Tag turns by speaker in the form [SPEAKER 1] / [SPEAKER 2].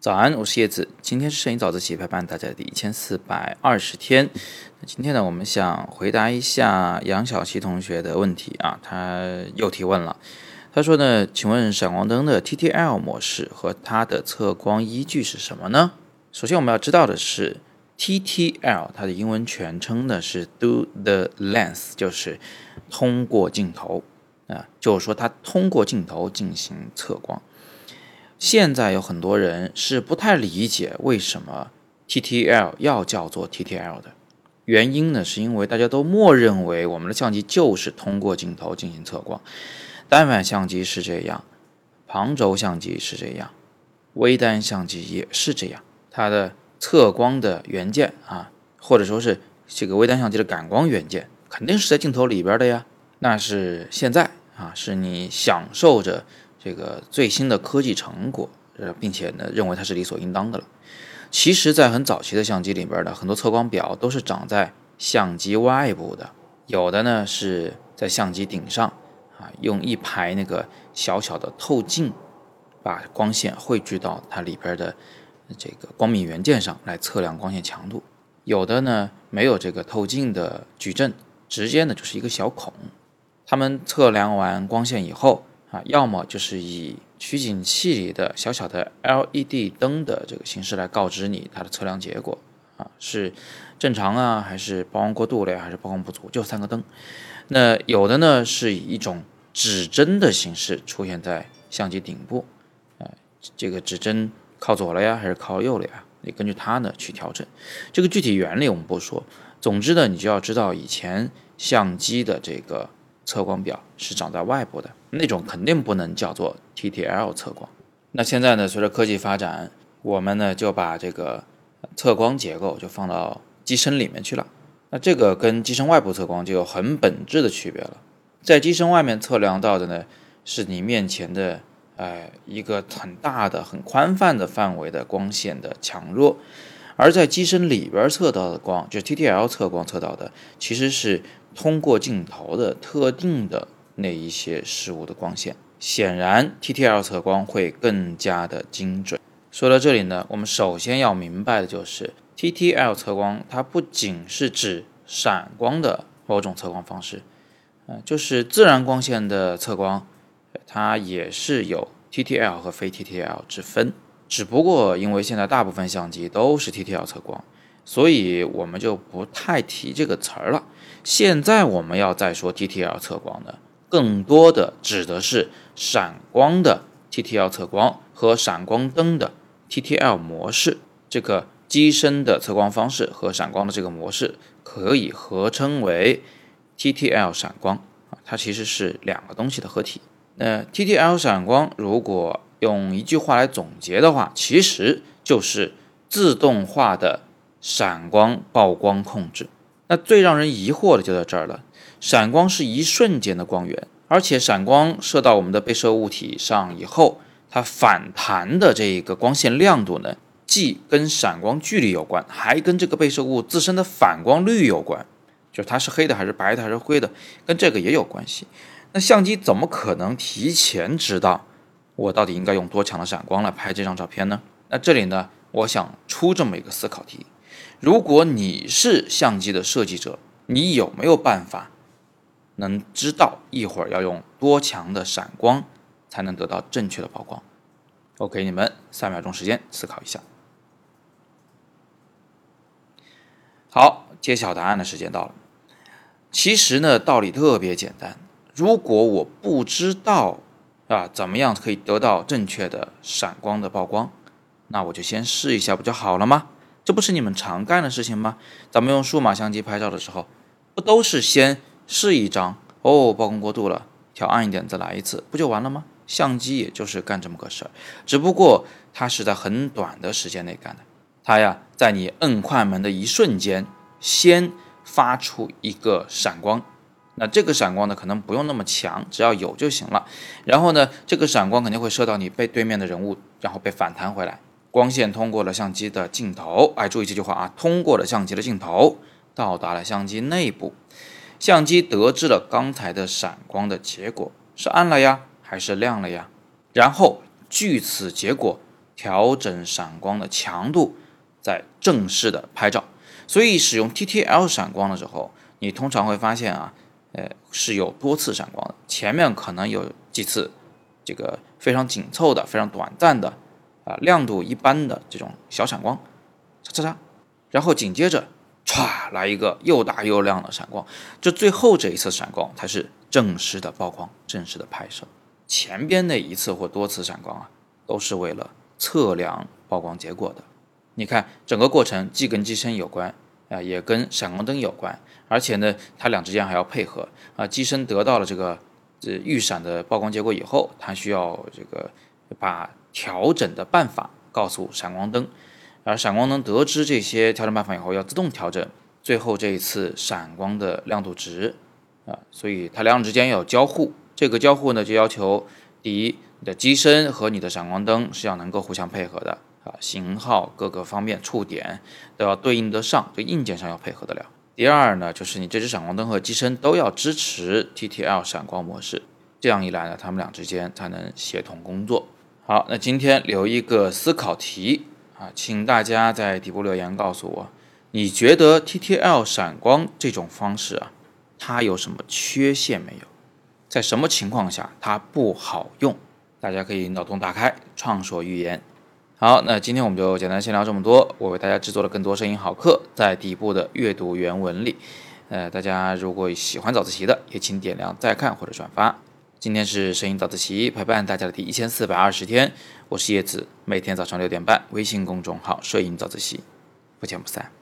[SPEAKER 1] 早安，我是叶子。今天是摄影早自习陪伴大家的第一千四百二十天。那今天呢，我们想回答一下杨小琪同学的问题啊，他又提问了。他说呢，请问闪光灯的 TTL 模式和它的测光依据是什么呢？首先我们要知道的是，TTL 它的英文全称呢是 Do the Lens，就是通过镜头啊，就是说它通过镜头进行测光。现在有很多人是不太理解为什么 TTL 要叫做 TTL 的原因呢？是因为大家都默认为我们的相机就是通过镜头进行测光，单反相机是这样，旁轴相机是这样，微单相机也是这样。它的测光的元件啊，或者说是这个微单相机的感光元件，肯定是在镜头里边的呀。那是现在啊，是你享受着。这个最新的科技成果，呃，并且呢，认为它是理所应当的了。其实，在很早期的相机里边的很多测光表都是长在相机外部的，有的呢是在相机顶上，啊，用一排那个小小的透镜，把光线汇聚到它里边的这个光敏元件上来测量光线强度。有的呢没有这个透镜的矩阵，直接呢就是一个小孔。他们测量完光线以后。啊，要么就是以取景器里的小小的 LED 灯的这个形式来告知你它的测量结果啊，是正常啊，还是曝光过度了呀，还是曝光不足？就三个灯。那有的呢是以一种指针的形式出现在相机顶部，啊，这个指针靠左了呀，还是靠右了呀？你根据它呢去调整。这个具体原理我们不说，总之呢，你就要知道以前相机的这个。测光表是长在外部的那种，肯定不能叫做 TTL 测光。那现在呢，随着科技发展，我们呢就把这个测光结构就放到机身里面去了。那这个跟机身外部测光就有很本质的区别了。在机身外面测量到的呢，是你面前的，呃，一个很大的、很宽泛的范围的光线的强弱。而在机身里边测到的光，就是 TTL 测光测到的，其实是通过镜头的特定的那一些事物的光线。显然，TTL 测光会更加的精准。说到这里呢，我们首先要明白的就是，TTL 测光它不仅是指闪光的某种测光方式，嗯，就是自然光线的测光，它也是有 TTL 和非 TTL 之分。只不过因为现在大部分相机都是 TTL 测光，所以我们就不太提这个词儿了。现在我们要再说 TTL 测光的，更多的指的是闪光的 TTL 测光和闪光灯的 TTL 模式。这个机身的测光方式和闪光的这个模式可以合称为 TTL 闪光啊，它其实是两个东西的合体。那 TTL 闪光如果用一句话来总结的话，其实就是自动化的闪光曝光控制。那最让人疑惑的就在这儿了：闪光是一瞬间的光源，而且闪光射到我们的被摄物体上以后，它反弹的这个光线亮度呢，既跟闪光距离有关，还跟这个被摄物自身的反光率有关，就是它是黑的还是白的还是灰的，跟这个也有关系。那相机怎么可能提前知道？我到底应该用多强的闪光来拍这张照片呢？那这里呢，我想出这么一个思考题：如果你是相机的设计者，你有没有办法能知道一会儿要用多强的闪光才能得到正确的曝光？我给你们三秒钟时间思考一下。好，揭晓答案的时间到了。其实呢，道理特别简单。如果我不知道，啊，怎么样可以得到正确的闪光的曝光？那我就先试一下不就好了吗？这不是你们常干的事情吗？咱们用数码相机拍照的时候，不都是先试一张哦，曝光过度了，调暗一点再来一次，不就完了吗？相机也就是干这么个事儿，只不过它是在很短的时间内干的。它呀，在你摁快门的一瞬间，先发出一个闪光。那这个闪光呢，可能不用那么强，只要有就行了。然后呢，这个闪光肯定会射到你被对面的人物，然后被反弹回来。光线通过了相机的镜头，哎，注意这句话啊，通过了相机的镜头，到达了相机内部。相机得知了刚才的闪光的结果是暗了呀，还是亮了呀？然后据此结果调整闪光的强度，再正式的拍照。所以使用 TTL 闪光的时候，你通常会发现啊，呃，是有多次闪光的，前面可能有几次这个非常紧凑的、非常短暂的啊亮度一般的这种小闪光，嚓嚓嚓，然后紧接着歘来一个又大又亮的闪光，这最后这一次闪光才是正式的曝光、正式的拍摄。前边那一次或多次闪光啊，都是为了测量曝光结果的。你看整个过程既跟机身有关啊，也跟闪光灯有关，而且呢，它俩之间还要配合啊。机身得到了这个这预闪的曝光结果以后，它需要这个把调整的办法告诉闪光灯，而闪光灯得知这些调整办法以后，要自动调整最后这一次闪光的亮度值啊。所以它两者之间要交互。这个交互呢，就要求第一，你的机身和你的闪光灯是要能够互相配合的啊，型号各个方面触点都要对应得上，这硬件上要配合得了。第二呢，就是你这只闪光灯和机身都要支持 TTL 闪光模式，这样一来呢，它们俩之间才能协同工作。好，那今天留一个思考题啊，请大家在底部留言告诉我，你觉得 TTL 闪光这种方式啊，它有什么缺陷没有？在什么情况下它不好用？大家可以脑洞大开，畅所欲言。好，那今天我们就简单先聊这么多。我为大家制作了更多声音好课，在底部的阅读原文里。呃，大家如果喜欢早自习的，也请点亮再看或者转发。今天是声音早自习陪伴大家的第一千四百二十天，我是叶子，每天早上六点半，微信公众号“摄影早自习”，不见不散。